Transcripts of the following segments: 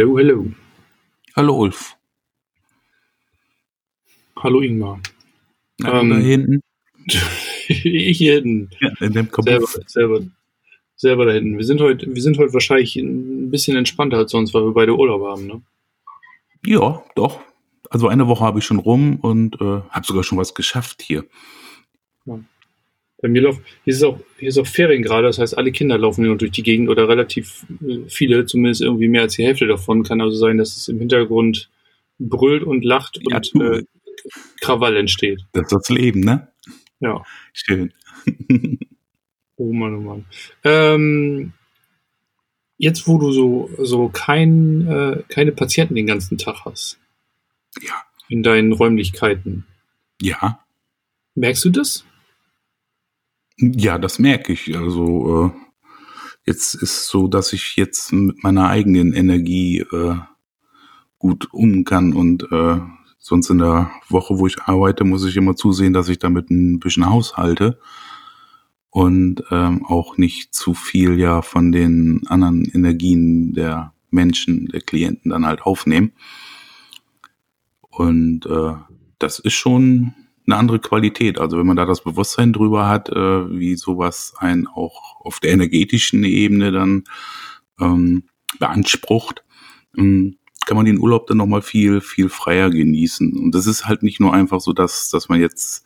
Hello, hello. Hallo Ulf. Hallo Ingmar. Na, ähm, da hinten. ich hier hinten. Ja, in dem selber, selber, selber da hinten. Wir sind heute, wir sind heute wahrscheinlich ein bisschen entspannter als sonst, weil wir beide Urlaub haben, ne? Ja, doch. Also eine Woche habe ich schon rum und äh, habe sogar schon was geschafft hier. Bei mir läuft, hier ist auch, hier ist auch Ferien gerade, das heißt, alle Kinder laufen hier durch die Gegend oder relativ äh, viele, zumindest irgendwie mehr als die Hälfte davon. Kann also sein, dass es im Hintergrund brüllt und lacht ja, und äh, Krawall entsteht. Das ist das Leben, ne? Ja. Schön. oh Mann, oh Mann. Ähm, jetzt, wo du so, so kein, äh, keine Patienten den ganzen Tag hast. Ja. In deinen Räumlichkeiten. Ja. Merkst du das? Ja, das merke ich. Also äh, jetzt ist so, dass ich jetzt mit meiner eigenen Energie äh, gut um kann und äh, sonst in der Woche, wo ich arbeite, muss ich immer zusehen, dass ich damit ein bisschen haushalte und ähm, auch nicht zu viel ja von den anderen Energien der Menschen, der Klienten dann halt aufnehmen. Und äh, das ist schon eine andere Qualität. Also wenn man da das Bewusstsein drüber hat, äh, wie sowas einen auch auf der energetischen Ebene dann ähm, beansprucht, ähm, kann man den Urlaub dann nochmal viel, viel freier genießen. Und das ist halt nicht nur einfach so, dass, dass man jetzt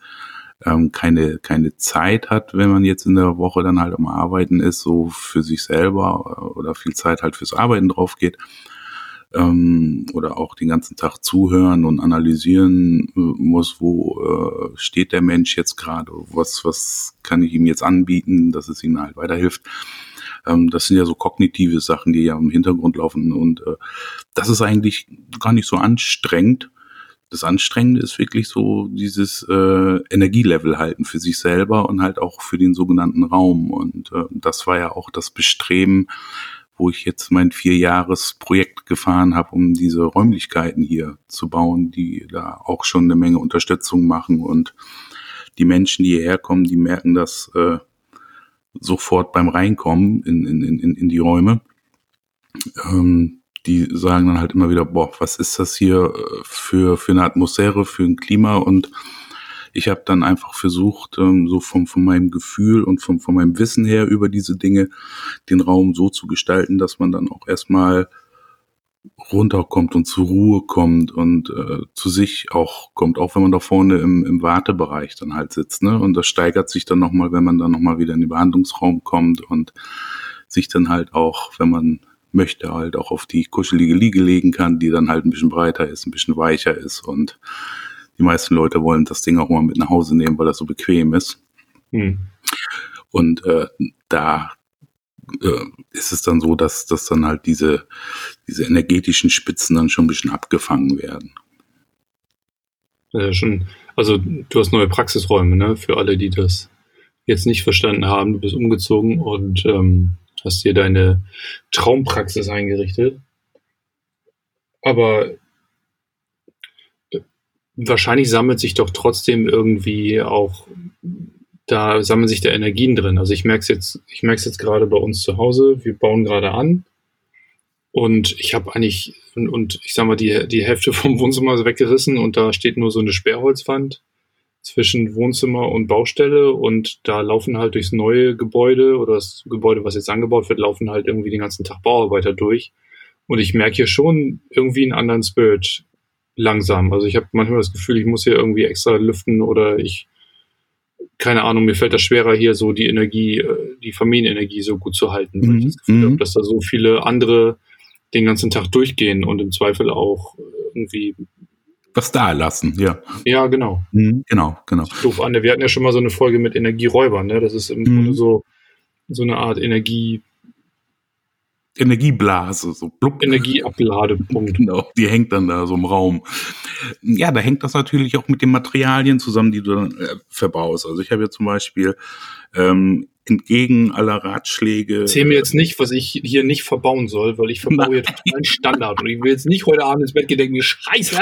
ähm, keine, keine Zeit hat, wenn man jetzt in der Woche dann halt am Arbeiten ist, so für sich selber äh, oder viel Zeit halt fürs Arbeiten drauf geht, ähm, oder auch den ganzen Tag zuhören und analysieren äh, muss, wo äh, steht der Mensch jetzt gerade, was, was kann ich ihm jetzt anbieten, dass es ihm halt weiterhilft. Ähm, das sind ja so kognitive Sachen, die ja im Hintergrund laufen und äh, das ist eigentlich gar nicht so anstrengend. Das Anstrengende ist wirklich so dieses äh, Energielevel halten für sich selber und halt auch für den sogenannten Raum. Und äh, das war ja auch das Bestreben, wo ich jetzt mein Vierjahresprojekt gefahren habe, um diese Räumlichkeiten hier zu bauen, die da auch schon eine Menge Unterstützung machen und die Menschen, die hierher kommen, die merken das äh, sofort beim Reinkommen in, in, in, in die Räume. Ähm, die sagen dann halt immer wieder, boah, was ist das hier äh, für, für eine Atmosphäre, für ein Klima und ich habe dann einfach versucht, ähm, so vom, von meinem Gefühl und vom, von meinem Wissen her über diese Dinge, den Raum so zu gestalten, dass man dann auch erstmal runterkommt und zur Ruhe kommt und äh, zu sich auch kommt, auch wenn man da vorne im, im Wartebereich dann halt sitzt. Ne? Und das steigert sich dann nochmal, wenn man dann nochmal wieder in den Behandlungsraum kommt und sich dann halt auch, wenn man möchte, halt auch auf die kuschelige Liege legen kann, die dann halt ein bisschen breiter ist, ein bisschen weicher ist und die meisten Leute wollen das Ding auch mal mit nach Hause nehmen, weil das so bequem ist. Mhm. Und äh, da äh, ist es dann so, dass, dass dann halt diese, diese energetischen Spitzen dann schon ein bisschen abgefangen werden. Ja, schon, also du hast neue Praxisräume, ne? Für alle, die das jetzt nicht verstanden haben. Du bist umgezogen und ähm, hast dir deine Traumpraxis eingerichtet. Aber wahrscheinlich sammelt sich doch trotzdem irgendwie auch, da sammeln sich da Energien drin. Also ich merke es jetzt, ich merke es jetzt gerade bei uns zu Hause. Wir bauen gerade an. Und ich habe eigentlich, und, und, ich sag mal, die, die Hälfte vom Wohnzimmer weggerissen und da steht nur so eine Sperrholzwand zwischen Wohnzimmer und Baustelle und da laufen halt durchs neue Gebäude oder das Gebäude, was jetzt angebaut wird, laufen halt irgendwie den ganzen Tag Bauarbeiter durch. Und ich merke hier schon irgendwie einen anderen Spirit langsam. Also ich habe manchmal das Gefühl, ich muss hier irgendwie extra lüften oder ich, keine Ahnung, mir fällt das schwerer, hier so die Energie, äh, die Familienenergie so gut zu halten, weil ich mhm. das Gefühl habe, mhm. dass da so viele andere den ganzen Tag durchgehen und im Zweifel auch irgendwie was da lassen, ja. Ja, genau. Mhm, genau, genau. Doof an. Wir hatten ja schon mal so eine Folge mit Energieräubern, ne? Das ist im mhm. Grunde so, so eine Art Energie, Energieblase, so blub. Energieabladepunkt. Genau, die hängt dann da so im Raum. Ja, da hängt das natürlich auch mit den Materialien zusammen, die du dann äh, verbaust. Also ich habe ja zum Beispiel ähm, entgegen aller Ratschläge. Erzähl mir jetzt nicht, was ich hier nicht verbauen soll, weil ich verbaue hier total Standard. Und ich will jetzt nicht heute Abend ins Bett gehen denken, scheiße,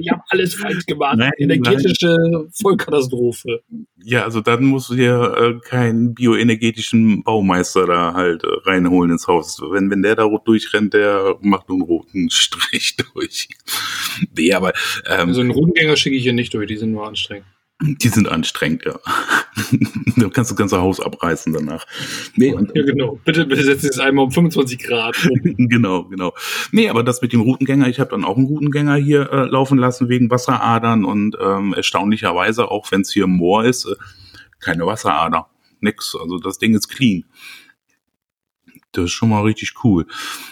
ich habe alles falsch gemacht. Nein, Energetische nein. Vollkatastrophe. Ja, also dann musst du dir äh, keinen bioenergetischen Baumeister da halt äh, reinholen ins Haus. Wenn, wenn der da rot durchrennt, der macht einen roten Strich durch. nee, aber ähm, also einen Rundgänger schicke ich hier nicht durch, die sind nur anstrengend. Die sind anstrengend, ja. du kannst das ganze Haus abreißen danach. Nee, und, ja, genau. Bitte, bitte setz es einmal um 25 Grad. genau, genau. Nee, aber das mit dem Routengänger, ich habe dann auch einen Routengänger hier äh, laufen lassen wegen Wasseradern und ähm, erstaunlicherweise, auch wenn es hier im Moor ist, äh, keine Wasserader. Nix. Also das Ding ist clean. Das ist schon mal richtig cool.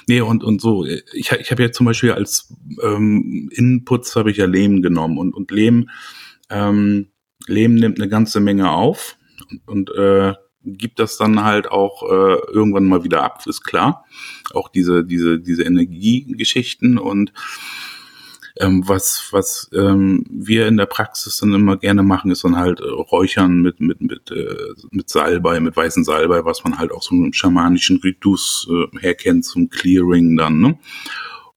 Nee, und, und so, ich, ich habe ja zum Beispiel als ähm, Inputs habe ich ja Lehm genommen und, und Lehm ähm, Lehm nimmt eine ganze Menge auf und, äh, gibt das dann halt auch äh, irgendwann mal wieder ab, ist klar. Auch diese, diese, diese Energiegeschichten und ähm, was, was ähm, wir in der Praxis dann immer gerne machen, ist dann halt äh, Räuchern mit, mit, mit, äh, mit Salbei, mit weißen Salbei, was man halt auch so einem schamanischen Ritus äh, herkennt zum Clearing dann, ne?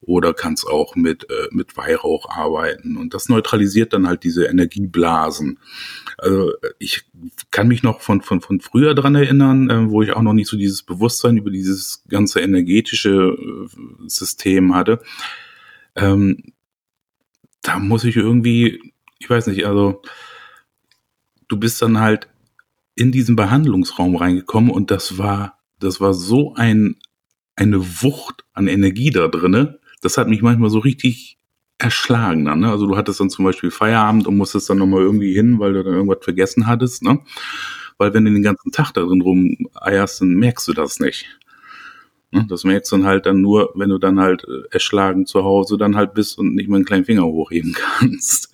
Oder kannst auch mit, äh, mit Weihrauch arbeiten. Und das neutralisiert dann halt diese Energieblasen. Also ich kann mich noch von, von, von früher dran erinnern, äh, wo ich auch noch nicht so dieses Bewusstsein über dieses ganze energetische äh, System hatte. Ähm, da muss ich irgendwie, ich weiß nicht, also du bist dann halt in diesen Behandlungsraum reingekommen und das war, das war so ein, eine Wucht an Energie da drinne das hat mich manchmal so richtig erschlagen dann. Ne? Also du hattest dann zum Beispiel Feierabend und musstest dann nochmal irgendwie hin, weil du dann irgendwas vergessen hattest. Ne? Weil wenn du den ganzen Tag da drin rumeierst, dann merkst du das nicht. Ne? Das merkst du dann halt dann nur, wenn du dann halt äh, erschlagen zu Hause dann halt bist und nicht mal einen kleinen Finger hochheben kannst.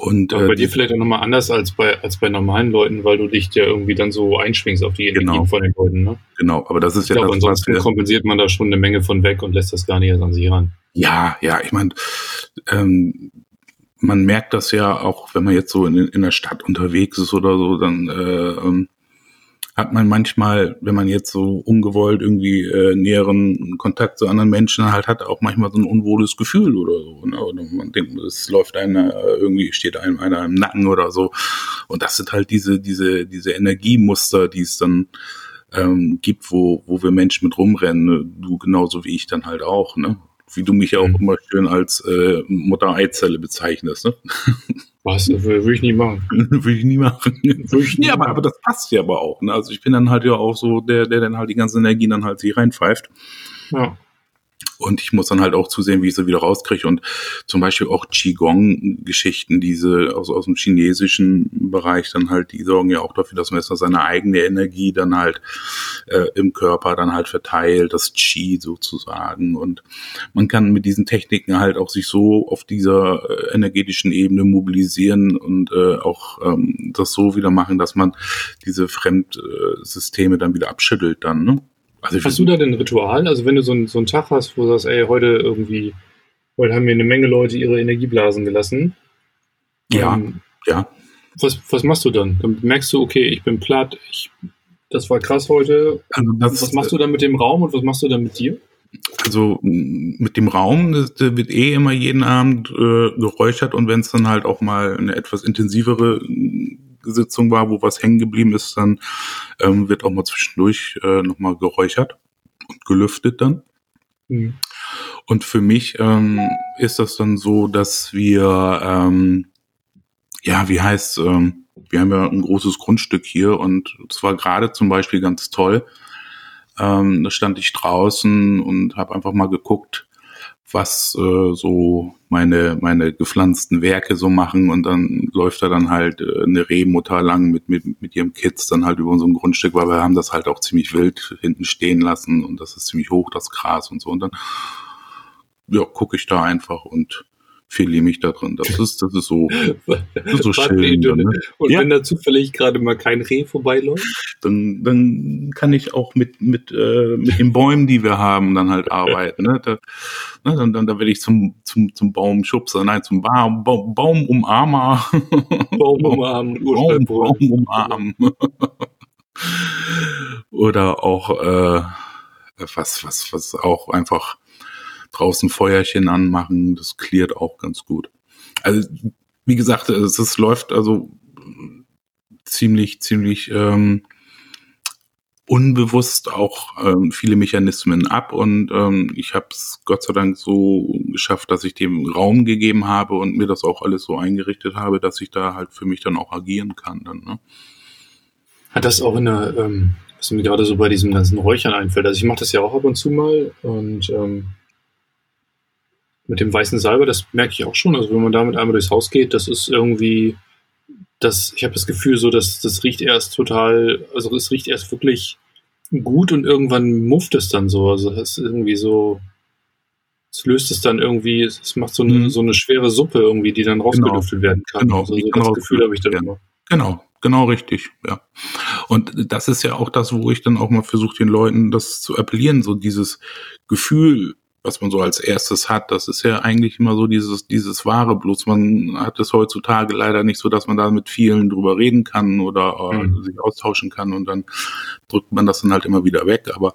Und, äh, bei dir vielleicht auch nochmal anders als bei, als bei normalen Leuten, weil du dich ja irgendwie dann so einschwingst auf die Energien genau. von den Leuten, ne? Genau, aber das ist ich ja glaube, das, ansonsten was kompensiert man da schon eine Menge von weg und lässt das gar nicht erst an sich ran. Ja, ja, ich meine, ähm, man merkt das ja auch, wenn man jetzt so in, in der Stadt unterwegs ist oder so, dann äh, ähm, hat man manchmal, wenn man jetzt so ungewollt irgendwie äh, näheren Kontakt zu anderen Menschen halt hat, auch manchmal so ein unwohles Gefühl oder so. Ne? Oder man denkt, es läuft einer äh, irgendwie steht einem einer im Nacken oder so. Und das sind halt diese diese diese Energiemuster, die es dann ähm, gibt, wo wo wir Menschen mit rumrennen. Ne? Du genauso wie ich dann halt auch. Ne? Wie du mich ja auch mhm. immer schön als äh, Mutter-Eizelle bezeichnest. Ne? Was? Würde ich nie machen. Würde ich nie machen. Würde ich nie nee, aber, aber das passt ja aber auch. Ne? Also ich bin dann halt ja auch so der, der dann halt die ganze Energie dann halt sich reinpfeift. Ja. Und ich muss dann halt auch zusehen, wie ich sie wieder rauskriege. Und zum Beispiel auch Qigong-Geschichten, diese aus, aus dem chinesischen Bereich dann halt, die sorgen ja auch dafür, dass man seine eigene Energie dann halt äh, im Körper dann halt verteilt, das Qi sozusagen. Und man kann mit diesen Techniken halt auch sich so auf dieser äh, energetischen Ebene mobilisieren und äh, auch ähm, das so wieder machen, dass man diese Fremdsysteme dann wieder abschüttelt dann, ne? Also hast du da denn ein Ritual? Also wenn du so, ein, so einen Tag hast, wo du sagst, ey, heute irgendwie, heute haben wir eine Menge Leute ihre Energieblasen gelassen. Ja, ähm, ja. Was, was machst du dann? Dann merkst du, okay, ich bin platt, ich, das war krass heute. Also das, was machst du dann mit dem Raum und was machst du dann mit dir? Also mit dem Raum, das, das wird eh immer jeden Abend äh, geräuchert und wenn es dann halt auch mal eine etwas intensivere Sitzung war, wo was hängen geblieben ist, dann ähm, wird auch mal zwischendurch äh, nochmal geräuchert und gelüftet dann. Mhm. Und für mich ähm, ist das dann so, dass wir, ähm, ja, wie heißt, ähm, wir haben ja ein großes Grundstück hier und es war gerade zum Beispiel ganz toll. Ähm, da stand ich draußen und habe einfach mal geguckt, was äh, so meine meine gepflanzten Werke so machen. Und dann läuft da dann halt äh, eine Rehmutter lang mit mit mit ihrem Kids dann halt über ein Grundstück, weil wir haben das halt auch ziemlich wild hinten stehen lassen. Und das ist ziemlich hoch das Gras und so. Und dann ja gucke ich da einfach und verliere mich da drin. Das ist, das ist so, das ist so schön. Dann, ne? Und ja. wenn da zufällig gerade mal kein Reh vorbeiläuft? Dann, dann kann ich auch mit, mit, äh, mit den Bäumen, die wir haben, dann halt arbeiten. Ne? Da, ne, dann, dann, dann werde ich zum, zum, zum Baumschubser, nein, zum Baum, Baum, Baumumarmer. Baumumarmen, Baum, Baum umarmen. Oder auch äh, was, was, was auch einfach draußen Feuerchen anmachen, das klärt auch ganz gut. Also, wie gesagt, es, es läuft also ziemlich, ziemlich ähm, unbewusst auch ähm, viele Mechanismen ab und ähm, ich habe es Gott sei Dank so geschafft, dass ich dem Raum gegeben habe und mir das auch alles so eingerichtet habe, dass ich da halt für mich dann auch agieren kann. Dann, ne? Hat das auch in der, ähm, was mir gerade so bei diesem ganzen Räuchern einfällt, also ich mache das ja auch ab und zu mal und ähm, mit dem weißen Salbe, das merke ich auch schon, also wenn man damit einmal durchs Haus geht, das ist irgendwie das, ich habe das Gefühl, so, dass das riecht erst total, also es riecht erst wirklich gut und irgendwann mufft es dann so. Also es ist irgendwie so, es löst es dann irgendwie, es macht so eine, mhm. so eine schwere Suppe irgendwie, die dann rausgelüftet genau. werden kann. Genau, also, so das Gefühl habe ich dann immer. Genau, genau richtig, ja. Und das ist ja auch das, wo ich dann auch mal versuche, den Leuten das zu appellieren, so dieses Gefühl was man so als erstes hat. Das ist ja eigentlich immer so dieses, dieses wahre Bloß. Man hat es heutzutage leider nicht so, dass man da mit vielen drüber reden kann oder äh, mhm. sich austauschen kann und dann drückt man das dann halt immer wieder weg. Aber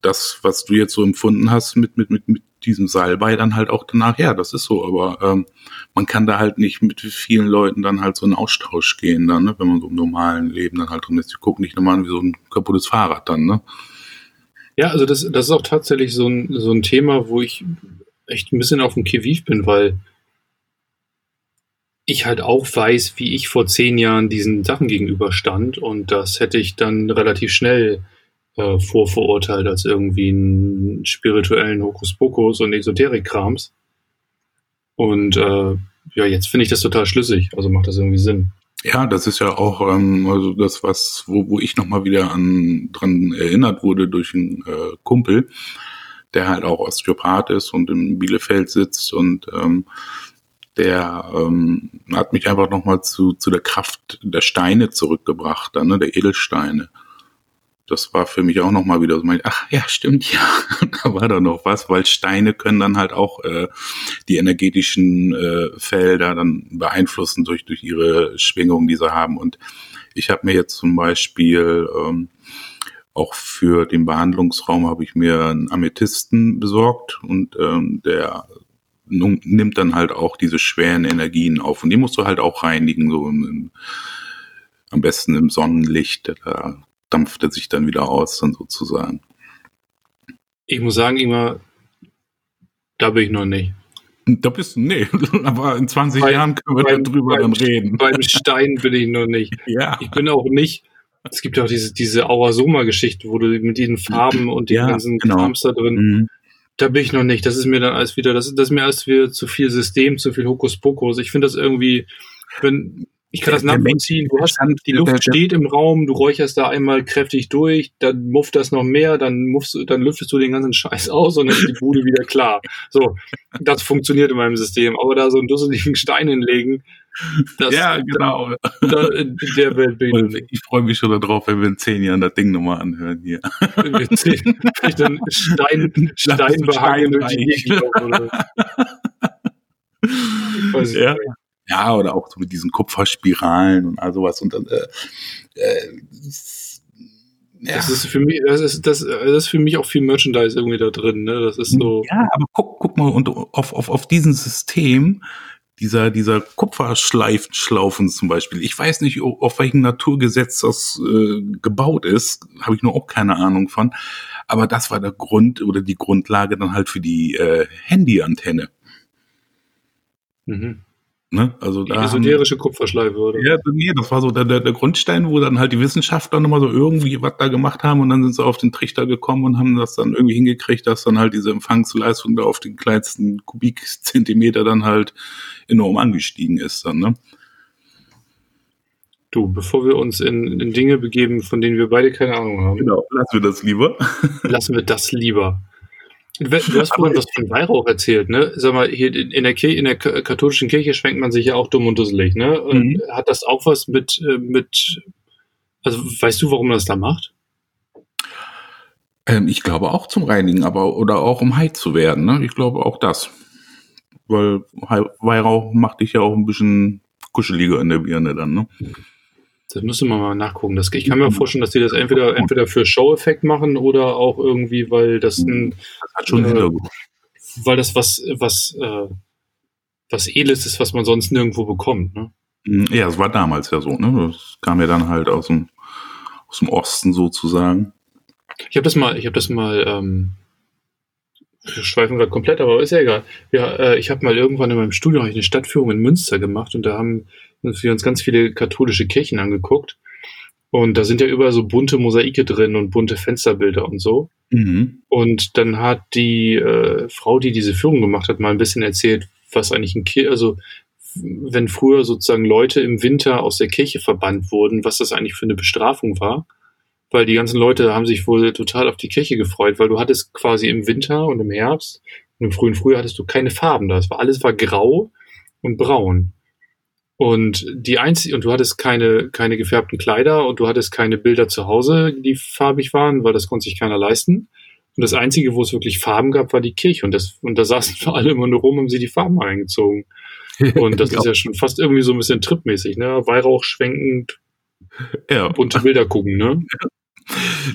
das, was du jetzt so empfunden hast mit, mit, mit, mit diesem Salbei dann halt auch danach, ja, das ist so, aber ähm, man kann da halt nicht mit vielen Leuten dann halt so in Austausch gehen, dann, ne, wenn man so im normalen Leben dann halt drin ist. Die gucken nicht nochmal an wie so ein kaputtes Fahrrad dann, ne? Ja, also das, das ist auch tatsächlich so ein, so ein Thema, wo ich echt ein bisschen auf dem Kiviv bin, weil ich halt auch weiß, wie ich vor zehn Jahren diesen Sachen gegenüberstand und das hätte ich dann relativ schnell äh, vorverurteilt als irgendwie einen spirituellen Hokuspokus und Esoterik-Krams. Und äh, ja, jetzt finde ich das total schlüssig, also macht das irgendwie Sinn. Ja, das ist ja auch ähm, also das, was, wo, wo ich nochmal wieder an dran erinnert wurde durch einen äh, Kumpel, der halt auch Osteopath ist und in Bielefeld sitzt und ähm, der ähm, hat mich einfach nochmal zu, zu der Kraft der Steine zurückgebracht, dann, ne, der Edelsteine das war für mich auch nochmal wieder so, ach ja, stimmt, ja, da war da noch was, weil Steine können dann halt auch äh, die energetischen äh, Felder dann beeinflussen durch, durch ihre Schwingungen, die sie haben. Und ich habe mir jetzt zum Beispiel ähm, auch für den Behandlungsraum habe ich mir einen Amethysten besorgt und ähm, der nimmt dann halt auch diese schweren Energien auf und die musst du halt auch reinigen, so im, im, am besten im Sonnenlicht. Da dampft er sich dann wieder aus, dann sozusagen. Ich muss sagen, immer, da bin ich noch nicht. Da bist du, nee, aber in 20 bei, Jahren können wir beim, dann drüber beim, dann reden. Beim Stein bin ich noch nicht. ja. Ich bin auch nicht, es gibt ja auch diese, diese Aurasoma-Geschichte, wo du mit diesen Farben und den ja, ganzen genau. Krams da drin, mhm. da bin ich noch nicht. Das ist mir dann alles wieder, das, das ist mir alles wieder zu viel System, zu viel Hokuspokus. Ich finde das irgendwie, wenn, ich kann das nachvollziehen. Du hast, die Luft steht im Raum, du räucherst da einmal kräftig durch, dann mufft das noch mehr, dann muffst, dann lüftest du den ganzen Scheiß aus und dann ist die Bude wieder klar. So, das funktioniert in meinem System. Aber da so einen dusseligen Stein hinlegen, das, ja, genau. Da, der Welt bin ich. Ich freue mich schon darauf, wenn wir in zehn Jahren das Ding nochmal anhören hier. ich dann Stein, Stein behangen durch die Gegend. Ja. Ja, oder auch so mit diesen Kupferspiralen und all sowas. Und äh, äh, ja. Das ist für mich, das ist, das, das ist für mich auch viel Merchandise irgendwie da drin, ne? Das ist so. Ja, aber guck, guck mal, und auf, auf, auf diesem System, dieser, dieser Kupferschleifen zum Beispiel. Ich weiß nicht, auf welchem Naturgesetz das äh, gebaut ist, habe ich nur auch keine Ahnung von. Aber das war der Grund oder die Grundlage dann halt für die äh, Handyantenne. Mhm. Ne? Also die da esoterische haben, Kupferschleife, oder? Ja, nee, das war so der, der, der Grundstein, wo dann halt die Wissenschaftler nochmal so irgendwie was da gemacht haben und dann sind sie auf den Trichter gekommen und haben das dann irgendwie hingekriegt, dass dann halt diese Empfangsleistung da auf den kleinsten Kubikzentimeter dann halt enorm angestiegen ist dann, ne? Du, bevor wir uns in, in Dinge begeben, von denen wir beide keine Ahnung haben. Genau, lassen wir das lieber. lassen wir das lieber. Du hast vorhin was von Weihrauch erzählt, ne? Sag mal, hier in der Kirche, in der katholischen Kirche schwenkt man sich ja auch dumm und dusselig, ne? Und mhm. hat das auch was mit, äh, mit, also weißt du, warum man das da macht? Ähm, ich glaube auch zum Reinigen, aber oder auch um heil zu werden, ne? Ich glaube auch das. Weil Weihrauch macht dich ja auch ein bisschen kuscheliger in der Birne dann, ne? Das müsste man mal nachgucken. Das, ich kann mir vorstellen, dass die das entweder, entweder für Show-Effekt machen oder auch irgendwie, weil das ein, Das hat schon Äh, Hintergrund. weil das was, was, äh, was Edles ist, was man sonst nirgendwo bekommt. Ne? Ja, es war damals ja so, ne? Das kam ja dann halt aus dem, aus dem Osten sozusagen. Ich habe das mal, ich habe das mal, ähm, schweifen gerade komplett, aber ist ja egal. Ja, äh, ich habe mal irgendwann in meinem Studium eine Stadtführung in Münster gemacht und da haben wir uns ganz viele katholische Kirchen angeguckt. Und da sind ja überall so bunte Mosaike drin und bunte Fensterbilder und so. Mhm. Und dann hat die äh, Frau, die diese Führung gemacht hat, mal ein bisschen erzählt, was eigentlich ein Kirche, also wenn früher sozusagen Leute im Winter aus der Kirche verbannt wurden, was das eigentlich für eine Bestrafung war. Weil die ganzen Leute haben sich wohl total auf die Kirche gefreut, weil du hattest quasi im Winter und im Herbst und im frühen Frühjahr hattest du keine Farben da. Es war alles war grau und braun. Und die einzige, und du hattest keine, keine gefärbten Kleider und du hattest keine Bilder zu Hause, die farbig waren, weil das konnte sich keiner leisten. Und das einzige, wo es wirklich Farben gab, war die Kirche. Und das, und da saßen alle immer nur rum, haben sie die Farben eingezogen. Und das ist ja schon fast irgendwie so ein bisschen tripmäßig, ne? Weihrauch schwenkend, ja. bunte Bilder gucken, ne?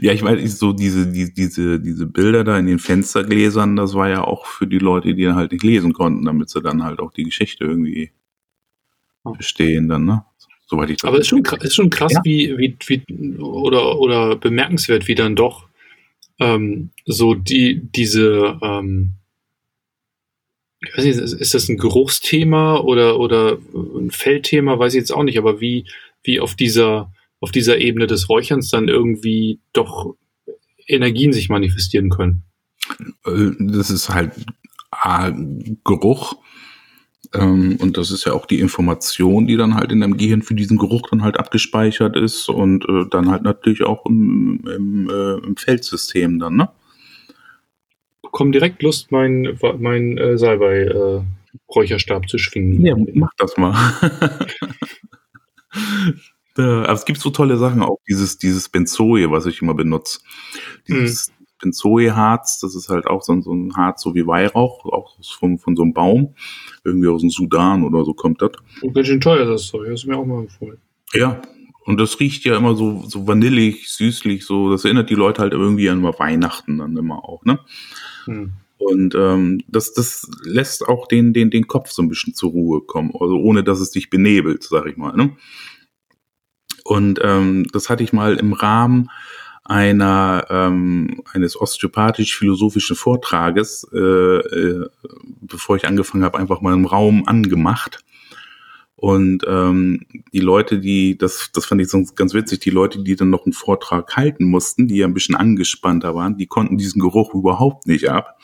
Ja, ich meine, so diese, die, diese, diese Bilder da in den Fenstergläsern, das war ja auch für die Leute, die dann halt nicht lesen konnten, damit sie dann halt auch die Geschichte irgendwie Ja. verstehen dann, ne? Soweit ich das Aber es ist schon krass, ist schon krass Ja. wie, wie, wie, oder, oder bemerkenswert, wie dann doch ähm, so die, diese, ähm, ich weiß nicht, ist, ist das ein Geruchsthema oder, oder ein Feldthema, weiß ich jetzt auch nicht, aber wie, wie auf dieser, auf dieser Ebene des Räucherns dann irgendwie doch Energien sich manifestieren können. Äh, das ist halt A, Geruch. Ähm, und das ist ja auch die Information, die dann halt in deinem Gehirn für diesen Geruch dann halt abgespeichert ist und äh, dann halt natürlich auch im, im, äh, im Feldsystem dann, ne? Bekomme direkt Lust, mein, mein äh, Salbei äh, zu schwingen. Ja, mach das mal. Da, aber es gibt so tolle Sachen, auch dieses, dieses Benzoe, was ich immer benutze. Dieses Benzoe-Harz, das ist halt auch so, ein- so ein Harz, so wie Weihrauch, auch von, von so einem Baum. Irgendwie aus dem Sudan oder so kommt das. Und ganz schön teuer das Zeug, hast du mir auch mal empfohlen. Ja, und das riecht ja immer so, so vanillig, süßlich, so. Das erinnert die Leute halt irgendwie an Weihnachten dann immer auch, ne? Hm. Und ähm, das, das lässt auch den, den, den Kopf so ein bisschen zur Ruhe kommen, also ohne dass es dich benebelt, sag ich mal. Ne? Und ähm, das hatte ich mal im Rahmen einer ähm, eines osteopathisch-philosophischen Vortrages, äh, äh, bevor ich angefangen habe, einfach mal im Raum angemacht. Und ähm, die Leute, die, das, das fand ich sonst ganz witzig, die Leute, die dann noch einen Vortrag halten mussten, die ja ein bisschen angespannter waren, die konnten diesen Geruch überhaupt nicht ab.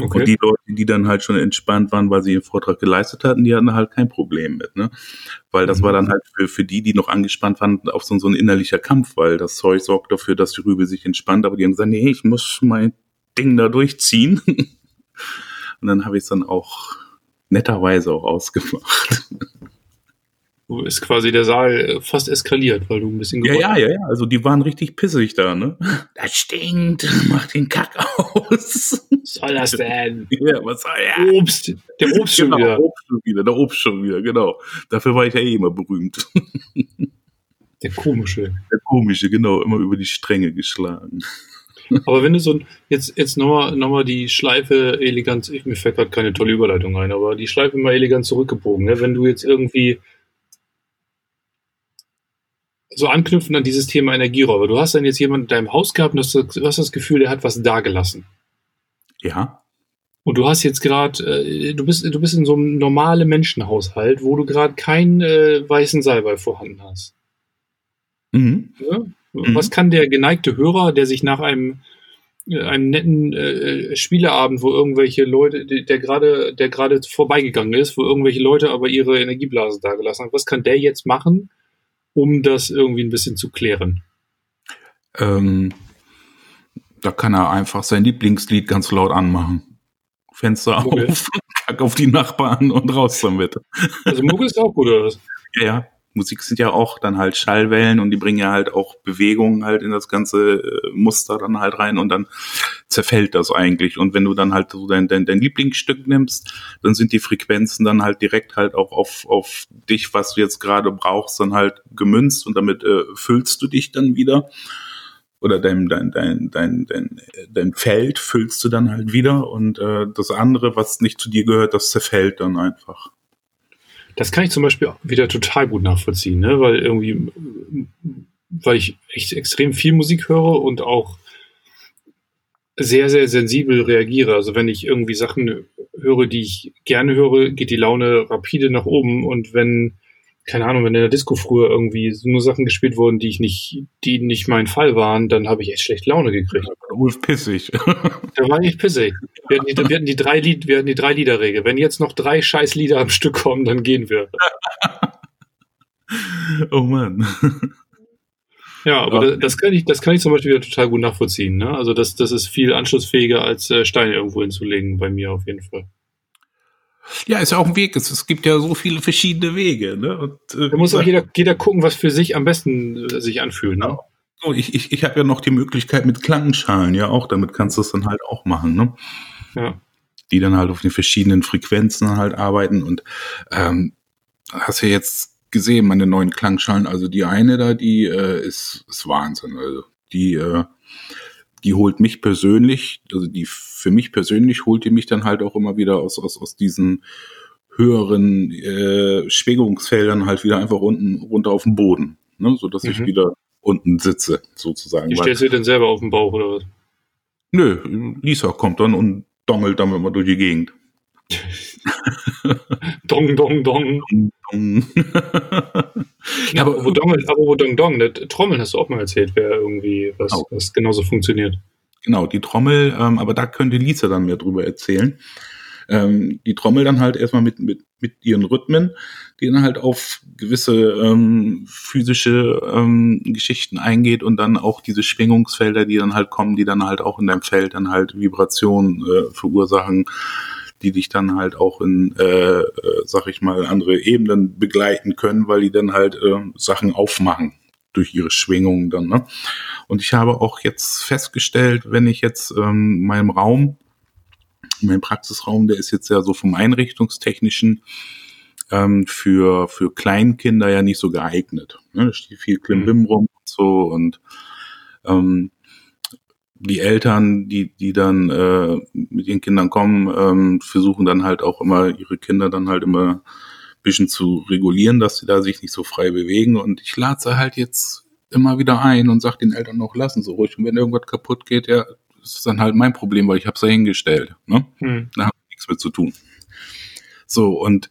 Okay. Und die Leute, die dann halt schon entspannt waren, weil sie den Vortrag geleistet hatten, die hatten halt kein Problem mit, ne? Weil das Mhm. war dann halt für, für die, die noch angespannt waren, auch so, so ein innerlicher Kampf, weil das Zeug sorgt dafür, dass die Rübe sich entspannt, aber die haben gesagt, nee, ich muss mein Ding da durchziehen. Und dann habe ich es dann auch netterweise auch ausgemacht. Ist quasi der Saal äh, fast eskaliert, weil du ein bisschen Ja, ja, ja, ja. Also die waren richtig pissig da, ne? Das stinkt, mach den Kack aus. Was soll das denn? Ja, was soll ja. Obst. Der Obst schon genau, wieder. Obst schon wieder, der Obst schon wieder, genau. Dafür war ich ja eh immer berühmt. Der komische. Der komische, genau, immer über die Stränge geschlagen. Aber wenn du so ein, jetzt, jetzt nochmal noch mal die Schleife elegant, ich, mir fällt gerade keine tolle Überleitung ein, aber die Schleife mal elegant zurückgebogen, ne? wenn du jetzt irgendwie so anknüpfen an dieses Thema Energieräuber. Du hast dann jetzt jemanden in deinem Haus gehabt und hast, du hast das Gefühl, der hat was dagelassen. Ja. Und du hast jetzt gerade, äh, du bist, du bist in so einem normalen Menschenhaushalt, wo du gerade keinen äh, weißen Salbei vorhanden hast. Mhm. Ja? Was kann der geneigte Hörer, der sich nach einem, äh, einem netten äh, Spieleabend, wo irgendwelche Leute, der gerade, der gerade vorbeigegangen ist, wo irgendwelche Leute aber ihre Energieblase dagelassen haben, was kann der jetzt machen, um das irgendwie ein bisschen zu klären? Ähm, da kann er einfach sein Lieblingslied ganz laut anmachen. Fenster Okay. auf, Kack auf die Nachbarn und raus damit. Also Mucke ist auch gut, oder was? Ja, ja. Musik sind ja auch dann halt Schallwellen und die bringen ja halt auch Bewegungen halt in das ganze äh, Muster dann halt rein und dann zerfällt das eigentlich. Und wenn du dann halt so dein, dein, dein Lieblingsstück nimmst, dann sind die Frequenzen dann halt direkt halt auch auf, auf dich, was du jetzt gerade brauchst, dann halt gemünzt und damit äh, füllst du dich dann wieder oder dein, dein, dein, dein, dein, dein Feld füllst du dann halt wieder und äh, das andere, was nicht zu dir gehört, das zerfällt dann einfach. Das kann ich zum Beispiel wieder total gut nachvollziehen, ne? weil irgendwie, weil ich echt extrem viel Musik höre und auch sehr, sehr sensibel reagiere. Also wenn ich irgendwie Sachen höre, die ich gerne höre, geht die Laune rapide nach oben und wenn keine Ahnung, wenn in der Disco früher irgendwie nur Sachen gespielt wurden, die ich nicht, die nicht mein Fall waren, dann habe ich echt schlecht Laune gekriegt. Ulf pissig. Da war ich pissig. Wir hatten die, wir hatten die drei Lied, wir hatten die drei Liederregel. Wenn jetzt noch drei scheiß Lieder am Stück kommen, dann gehen wir. oh Mann. Ja, aber das kann ich, das kann ich zum Beispiel wieder total gut nachvollziehen. Ne? Also das, das ist viel anschlussfähiger als äh, Steine irgendwo hinzulegen bei mir auf jeden Fall. Ja, ist ja auch ein Weg. Es, es gibt ja so viele verschiedene Wege. Ne? Und, äh, da muss auch jeder, jeder gucken, was für sich am besten äh, sich anfühlt. Ne? Oh, ich ich, ich habe ja noch die Möglichkeit mit Klangschalen, ja auch. Damit kannst du es dann halt auch machen. Ne? Ja. Die dann halt auf den verschiedenen Frequenzen halt arbeiten. Und ähm, hast ja jetzt gesehen, meine neuen Klangschalen. Also die eine da, die äh, ist, ist Wahnsinn. Also die äh, die holt mich persönlich, also die für mich persönlich holt die mich dann halt auch immer wieder aus, aus, aus diesen höheren äh, Schwingungsfeldern halt wieder einfach unten runter auf den Boden, ne? so dass mhm. ich wieder unten sitze, sozusagen. Die stellst du denn selber auf den Bauch oder was? Nö, Lisa kommt dann und dongelt damit mal durch die Gegend. dong, dong, dong. Dong, ja, aber, wo Dong, aber wo Dong Dong, das Trommeln hast du auch mal erzählt, wäre irgendwie was, genau. was genauso funktioniert. Genau, die Trommel, ähm, aber da könnte Lisa dann mehr drüber erzählen. Ähm, die Trommel dann halt erstmal mit, mit, mit ihren Rhythmen, die dann halt auf gewisse ähm, physische ähm, Geschichten eingeht und dann auch diese Schwingungsfelder, die dann halt kommen, die dann halt auch in deinem Feld dann halt Vibrationen äh, verursachen die dich dann halt auch in, äh, äh, sag ich mal, andere Ebenen begleiten können, weil die dann halt äh, Sachen aufmachen durch ihre Schwingungen dann. Ne? Und ich habe auch jetzt festgestellt, wenn ich jetzt ähm, meinem Raum, mein Praxisraum, der ist jetzt ja so vom Einrichtungstechnischen ähm, für, für Kleinkinder ja nicht so geeignet. Ne? Da steht viel Klimbim rum und so und ähm, die Eltern, die, die dann äh, mit ihren Kindern kommen, ähm, versuchen dann halt auch immer ihre Kinder dann halt immer ein bisschen zu regulieren, dass sie da sich nicht so frei bewegen. Und ich lade sie halt jetzt immer wieder ein und sag den Eltern noch, lassen sie ruhig. Und wenn irgendwas kaputt geht, ja, das ist dann halt mein Problem, weil ich habe es da hingestellt. Ne? Hm. Da habe ich nichts mit zu tun. So, und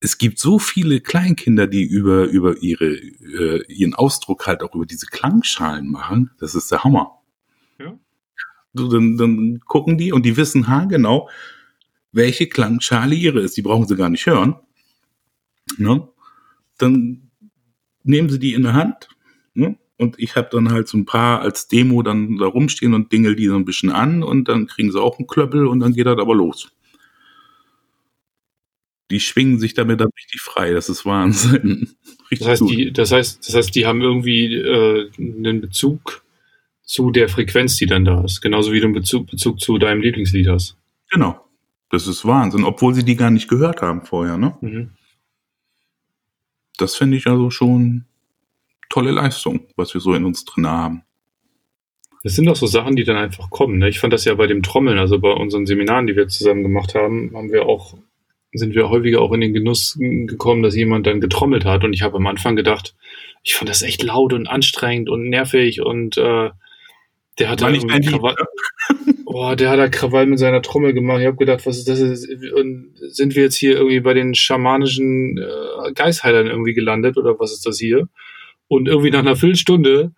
es gibt so viele Kleinkinder, die über, über ihre, äh, ihren Ausdruck halt auch über diese Klangschalen machen. Das ist der Hammer. Dann, dann gucken die und die wissen haargenau, welche Klangschale ihre ist. Die brauchen sie gar nicht hören. Ne? Dann nehmen sie die in der Hand. Ne? Und ich habe dann halt so ein paar als Demo dann da rumstehen und dingel die so ein bisschen an und dann kriegen sie auch einen Klöppel und dann geht das aber los. Die schwingen sich damit dann richtig frei. Das ist Wahnsinn. Richtig das heißt, die, das heißt, das heißt, die haben irgendwie äh, einen Bezug zu der Frequenz, die dann da ist. Genauso wie du einen Bezug, Bezug zu deinem Lieblingslied hast. Genau. Das ist Wahnsinn, obwohl sie die gar nicht gehört haben vorher, ne? Mhm. Das finde ich also schon tolle Leistung, was wir so in uns drin haben. Das sind doch so Sachen, die dann einfach kommen. Ne? Ich fand das ja bei dem Trommeln, also bei unseren Seminaren, die wir zusammen gemacht haben, haben wir auch, sind wir häufiger auch in den Genuss gekommen, dass jemand dann getrommelt hat. Und ich habe am Anfang gedacht, ich fand das echt laut und anstrengend und nervig und äh, der hat da Krawall. Ne? Oh, der hat da Krawall mit seiner Trommel gemacht. Ich habe gedacht, was ist das? Und sind wir jetzt hier irgendwie bei den schamanischen äh, Geistheilern irgendwie gelandet oder was ist das hier? Und irgendwie nach einer Viertelstunde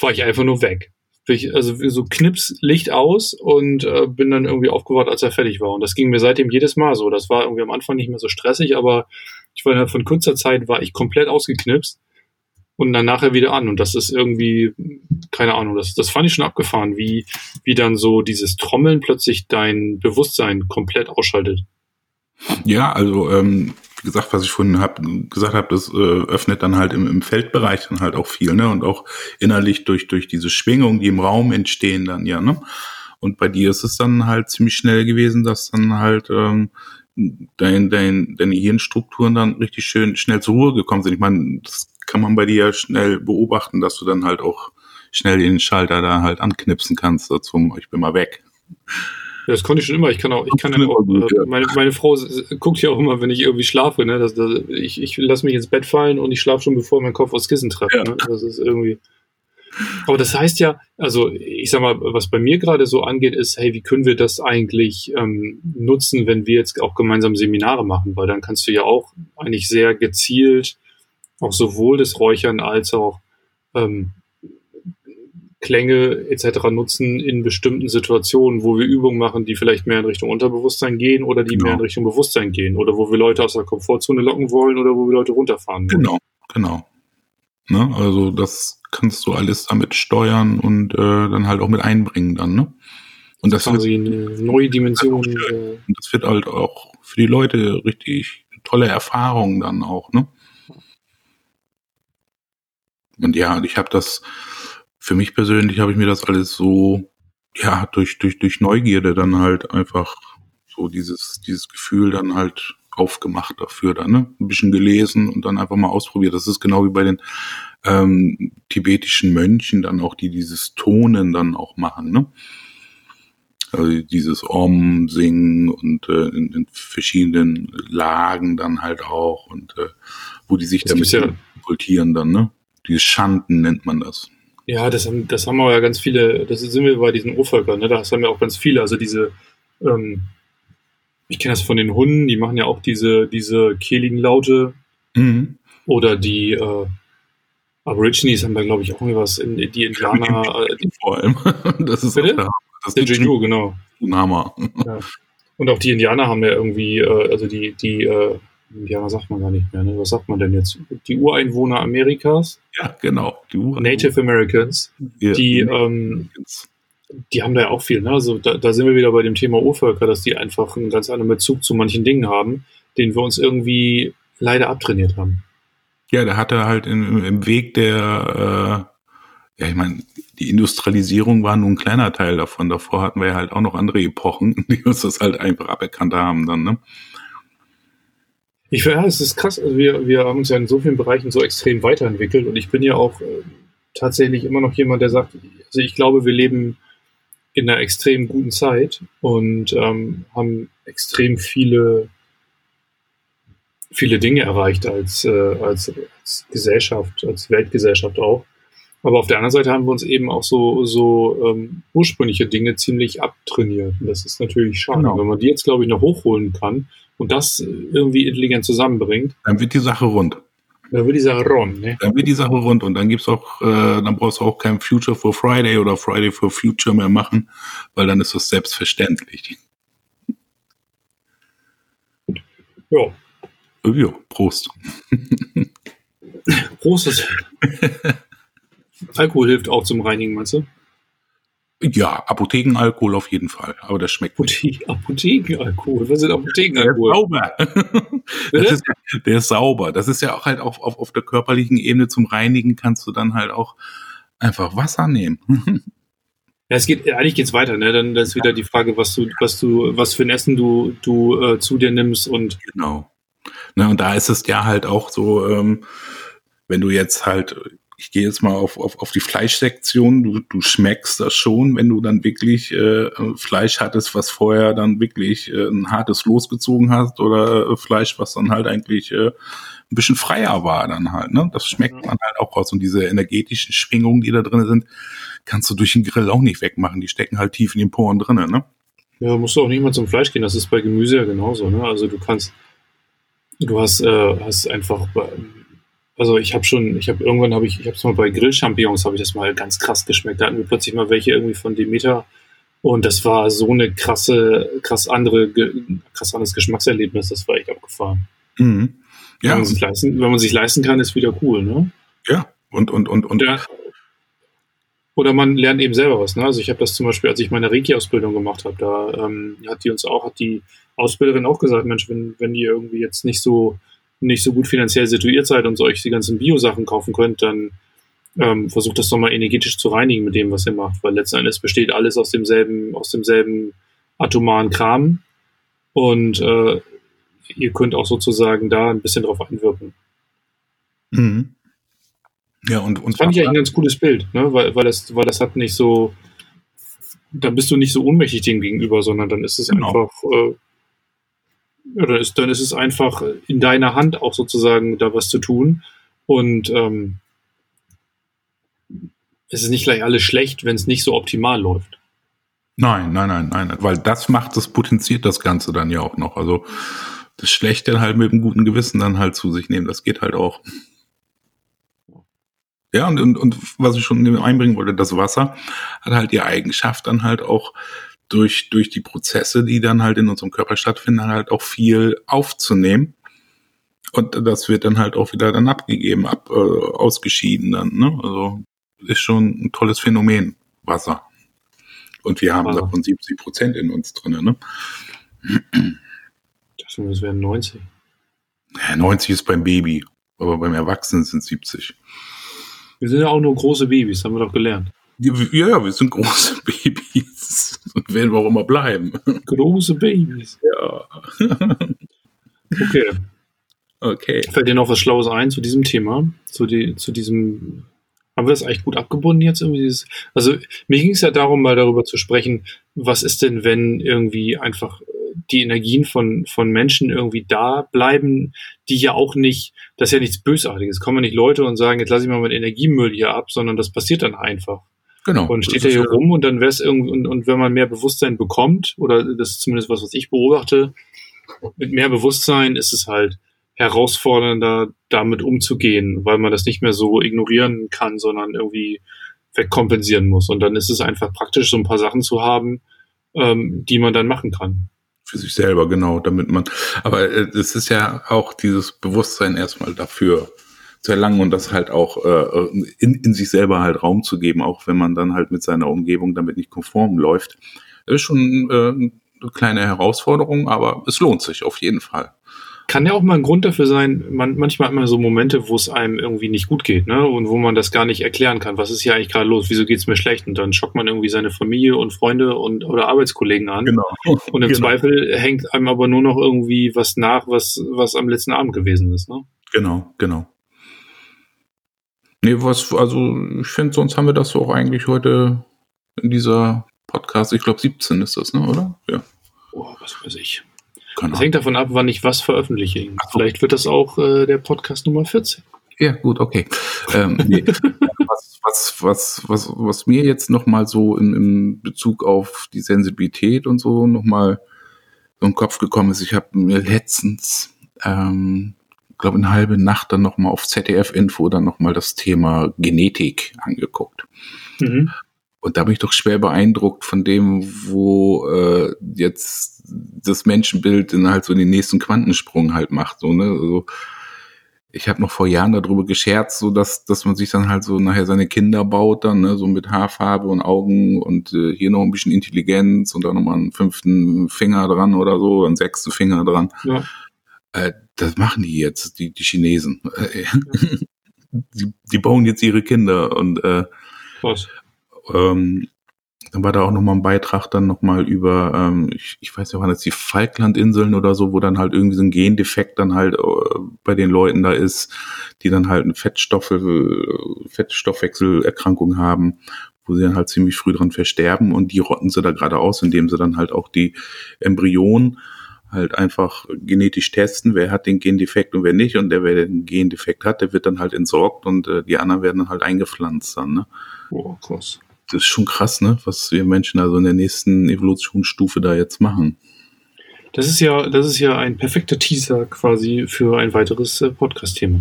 war ich einfach nur weg. Ich, also so Knips Licht aus und äh, bin dann irgendwie aufgewacht, als er fertig war. Und das ging mir seitdem jedes Mal so. Das war irgendwie am Anfang nicht mehr so stressig, aber ich war innerhalb von kurzer Zeit war ich komplett ausgeknipst und dann nachher wieder an. Und das ist irgendwie, keine Ahnung, das, das fand ich schon abgefahren, wie, wie dann so dieses Trommeln plötzlich dein Bewusstsein komplett ausschaltet. Ja, also ähm, wie gesagt, was ich vorhin hab, gesagt habe, das äh, öffnet dann halt im, im Feldbereich dann halt auch viel, ne? Und auch innerlich durch, durch diese Schwingungen, die im Raum entstehen dann, ja, ne? Und bei dir ist es dann halt ziemlich schnell gewesen, dass dann halt ähm, dein, dein, deine Hirnstrukturen dann richtig schön schnell zur Ruhe gekommen sind. Ich meine, das kann man bei dir ja schnell beobachten, dass du dann halt auch schnell den Schalter da halt anknipsen kannst, so zum Ich bin mal weg. Ja, das konnte ich schon immer. Ich kann auch, ich kann ja auch, äh, meine, meine Frau guckt ja auch immer, wenn ich irgendwie schlafe, ne? Das, das, ich ich lasse mich ins Bett fallen und ich schlafe schon, bevor mein Kopf aufs Kissen trifft. Ja. Ne? Das ist irgendwie. Aber das heißt ja, also ich sag mal, was bei mir gerade so angeht, ist, hey, wie können wir das eigentlich ähm, nutzen, wenn wir jetzt auch gemeinsam Seminare machen? Weil dann kannst du ja auch eigentlich sehr gezielt auch sowohl das Räuchern als auch ähm, Klänge etc. nutzen in bestimmten Situationen, wo wir Übungen machen, die vielleicht mehr in Richtung Unterbewusstsein gehen oder die genau. mehr in Richtung Bewusstsein gehen oder wo wir Leute aus der Komfortzone locken wollen oder wo wir Leute runterfahren wollen. Genau, genau. Ne? Also das kannst du alles damit steuern und äh, dann halt auch mit einbringen dann, ne? Und das, das wird, eine neue Dimension. Äh, und das wird halt auch für die Leute richtig tolle Erfahrungen dann auch, ne? Und ja, ich habe das für mich persönlich habe ich mir das alles so, ja, durch, durch, durch Neugierde dann halt einfach so dieses, dieses Gefühl dann halt aufgemacht dafür dann, ne? Ein bisschen gelesen und dann einfach mal ausprobiert. Das ist genau wie bei den ähm, tibetischen Mönchen dann auch, die dieses Tonen dann auch machen, ne? Also dieses Om singen und äh, in, in verschiedenen Lagen dann halt auch und äh, wo die sich ja, voltieren dann, ne? Dieses Schanden nennt man das. Ja, das haben, das haben wir ja ganz viele, das sind wir bei diesen Urvölkern, ne? Das haben wir auch ganz viele. Also diese, ähm, ich kenne das von den Hunden, die machen ja auch diese, diese kehligen Laute. Mhm. Oder die äh, Aborigines haben da, glaube ich, auch irgendwas in die Indianer. Äh, die, vor allem. das ist Bitte? Der, das der Jinju, genau. Ein Hammer. Ja. Und auch die Indianer haben ja irgendwie, äh, also die, die äh, Indianer sagt man gar nicht mehr, ne? Was sagt man denn jetzt? Die Ureinwohner Amerikas? Ja, genau. Die Native Americans, ja, die, ähm, die haben da ja auch viel, ne? Also da, da sind wir wieder bei dem Thema Urvölker, dass die einfach einen ganz anderen Bezug zu manchen Dingen haben, den wir uns irgendwie leider abtrainiert haben. Ja, der hatte halt im, im Weg der, äh, ja, ich meine, die Industrialisierung war nur ein kleiner Teil davon. Davor hatten wir ja halt auch noch andere Epochen, die uns das halt einfach aberkannt haben dann, ne? Ich ja, es ist krass. Also wir, wir haben uns ja in so vielen Bereichen so extrem weiterentwickelt und ich bin ja auch äh, tatsächlich immer noch jemand, der sagt, also ich glaube, wir leben in einer extrem guten Zeit und ähm, haben extrem viele viele Dinge erreicht als, äh, als, als Gesellschaft, als Weltgesellschaft auch. Aber auf der anderen Seite haben wir uns eben auch so, so ähm, ursprüngliche Dinge ziemlich abtrainiert. Und das ist natürlich schade. Genau. Wenn man die jetzt, glaube ich, noch hochholen kann, und das irgendwie intelligent zusammenbringt, dann wird die Sache rund. Dann wird die Sache rund, ne? Dann wird die Sache rund und dann gibt's auch, äh, dann brauchst du auch kein Future for Friday oder Friday for Future mehr machen, weil dann ist das selbstverständlich. Ja. Ja, Prost. Prost. Alkohol hilft auch zum Reinigen, meinst du? Ja, Apothekenalkohol auf jeden Fall, aber das schmeckt Apothe nicht. Apothekenalkohol, was ist Apothekenalkohol? Der ist sauber. Das ist, der ist sauber. Das ist ja auch halt auf, auf, auf der körperlichen Ebene zum Reinigen kannst du dann halt auch einfach Wasser nehmen. Ja, es geht, eigentlich geht's weiter, ne? Dann ist wieder die Frage, was du, was du, was für ein Essen du, du äh, zu dir nimmst und. Genau. Ne, und da ist es ja halt auch so, ähm, wenn du jetzt halt ich gehe jetzt mal auf, auf, auf die Fleischsektion, du, du schmeckst das schon, wenn du dann wirklich äh, Fleisch hattest, was vorher dann wirklich äh, ein hartes losgezogen hast oder äh, Fleisch, was dann halt eigentlich äh, ein bisschen freier war dann halt. Ne? Das schmeckt man halt auch raus. Und diese energetischen Schwingungen, die da drin sind, kannst du durch den Grill auch nicht wegmachen. Die stecken halt tief in den Poren drin. Ne? Ja, musst du auch nicht mal zum Fleisch gehen. Das ist bei Gemüse ja genauso. Ne? Also du kannst, du hast, äh, hast einfach also ich habe schon, ich habe irgendwann habe ich, ich habe es mal bei Grillchampignons habe ich das mal ganz krass geschmeckt. Da hatten wir plötzlich mal welche irgendwie von Demeter und das war so eine krasse, krass andere, krass anderes Geschmackserlebnis. Das war echt abgefahren. Mhm. Ja. Wenn man, sich leisten, wenn man sich leisten kann, ist wieder cool, ne? Ja. Und und und und. Ja. Oder man lernt eben selber was. Ne? Also ich habe das zum Beispiel, als ich meine Reiki-Ausbildung gemacht habe, da ähm, hat die uns auch, hat die Ausbilderin auch gesagt, Mensch, wenn, wenn ihr irgendwie jetzt nicht so nicht so gut finanziell situiert seid und euch die ganzen Bio-Sachen kaufen könnt, dann ähm, versucht das doch mal energetisch zu reinigen mit dem, was ihr macht, weil letzten Endes besteht alles aus demselben, aus demselben atomaren Kram und äh, ihr könnt auch sozusagen da ein bisschen drauf einwirken. Mhm. Ja, und, und das fand ich eigentlich ein ganz cooles Bild, ne? weil, weil, das, weil das hat nicht so, da bist du nicht so ohnmächtig dem gegenüber, sondern dann ist es genau. einfach, äh, dann ist, dann ist es einfach in deiner Hand auch sozusagen da was zu tun und ähm, es ist nicht gleich alles schlecht, wenn es nicht so optimal läuft. Nein, nein, nein, nein, weil das macht, das potenziert das Ganze dann ja auch noch. Also das Schlechte halt mit einem guten Gewissen dann halt zu sich nehmen, das geht halt auch. Ja, und, und, und was ich schon einbringen wollte, das Wasser hat halt die Eigenschaft dann halt auch durch, durch die Prozesse, die dann halt in unserem Körper stattfinden, halt auch viel aufzunehmen. Und das wird dann halt auch wieder dann abgegeben, ab, äh, ausgeschieden dann. Ne? Also ist schon ein tolles Phänomen, Wasser. Und wir haben wow. davon 70 Prozent in uns drin. Ne? Ich dachte, das wären 90. Ja, 90 ist beim Baby, aber beim Erwachsenen sind 70. Wir sind ja auch nur große Babys, haben wir doch gelernt. Ja, ja wir sind große Babys und werden wir auch immer bleiben. Große Babys. Ja. okay. Okay. Fällt dir noch was Schlaues ein zu diesem Thema? Zu, die, zu diesem haben wir das eigentlich gut abgebunden jetzt irgendwie? Dieses, also mir ging es ja darum, mal darüber zu sprechen, was ist denn, wenn irgendwie einfach äh, die Energien von, von Menschen irgendwie da bleiben, die ja auch nicht, das ist ja nichts Bösartiges. Kommen nicht Leute und sagen, jetzt lasse ich mal meinen Energiemüll hier ab, sondern das passiert dann einfach. Genau. Und steht er hier ja rum und dann wäre es irgendwie, und, und wenn man mehr Bewusstsein bekommt, oder das ist zumindest was, was ich beobachte, mit mehr Bewusstsein ist es halt, herausfordernder, damit umzugehen, weil man das nicht mehr so ignorieren kann, sondern irgendwie wegkompensieren muss. Und dann ist es einfach praktisch, so ein paar Sachen zu haben, ähm, die man dann machen kann. Für sich selber, genau, damit man, aber äh, es ist ja auch dieses Bewusstsein erstmal dafür zu erlangen und das halt auch äh, in, in sich selber halt Raum zu geben, auch wenn man dann halt mit seiner Umgebung damit nicht konform läuft. Das ist schon äh, eine kleine Herausforderung, aber es lohnt sich auf jeden Fall. Kann ja auch mal ein Grund dafür sein, man, manchmal hat man so Momente, wo es einem irgendwie nicht gut geht, ne? Und wo man das gar nicht erklären kann. Was ist hier eigentlich gerade los? Wieso geht's mir schlecht? Und dann schockt man irgendwie seine Familie und Freunde und oder Arbeitskollegen an. Genau. Und im genau. Zweifel hängt einem aber nur noch irgendwie was nach, was, was am letzten Abend gewesen ist, ne? Genau, genau. Nee, was, also ich finde, sonst haben wir das auch eigentlich heute in dieser Podcast, ich glaube 17 ist das, ne, oder? Ja. Oh, was weiß ich. Keine das hängt davon ab, wann ich was veröffentliche. So. Vielleicht wird das auch äh, der Podcast Nummer 14. Ja, gut, okay. ähm, nee. was, was, was, was, was mir jetzt nochmal so in, in Bezug auf die Sensibilität und so nochmal so im Kopf gekommen ist, ich habe mir letztens, ähm, glaube eine halbe Nacht dann nochmal auf ZDF-Info dann nochmal das Thema Genetik angeguckt. Mhm. Und da bin ich doch schwer beeindruckt von dem, wo äh, jetzt das Menschenbild dann halt so den nächsten Quantensprung halt macht. So, ne? Also, ich habe noch vor Jahren darüber gescherzt, so dass, dass man sich dann halt so nachher seine Kinder baut, dann, ne, so mit Haarfarbe und Augen und äh, hier noch ein bisschen Intelligenz und dann nochmal einen fünften Finger dran oder so, einen sechsten Finger dran. Ja. Äh, das machen die jetzt, die, die Chinesen. Äh, die, die bauen jetzt ihre Kinder und äh, Was? ähm, dann war da auch nochmal ein Beitrag dann nochmal über, ähm, ich, ich weiß nicht, waren das die Falklandinseln oder so, wo dann halt irgendwie so ein Gendefekt dann halt äh, bei den Leuten da ist, die dann halt eine Fettstoffe, äh, Fettstoffwechselerkrankung haben, wo sie dann halt ziemlich früh dran versterben und die rotten sie da gerade aus, indem sie dann halt auch die Embryonen halt einfach genetisch testen, wer hat den Gendefekt und wer nicht und der, wer den Gendefekt hat, der wird dann halt entsorgt und äh, die anderen werden dann halt eingepflanzt dann, ne? Oh, krass das ist schon krass, ne? Was wir Menschen also in der nächsten Evolutionsstufe da jetzt machen. Das ist ja, das ist ja ein perfekter Teaser quasi für ein weiteres äh, Podcast-Thema.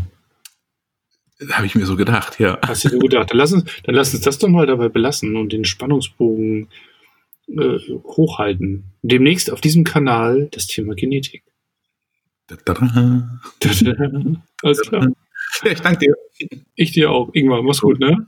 Habe ich mir so gedacht, ja. Hast du dir gedacht? Dann lass, uns, dann lass uns das doch mal dabei belassen und den Spannungsbogen äh, hochhalten. Demnächst auf diesem Kanal das Thema Genetik. Da, da, da. Alles klar. Ja, ich danke dir. Ich dir auch. Ingmar, mach's gut, ne?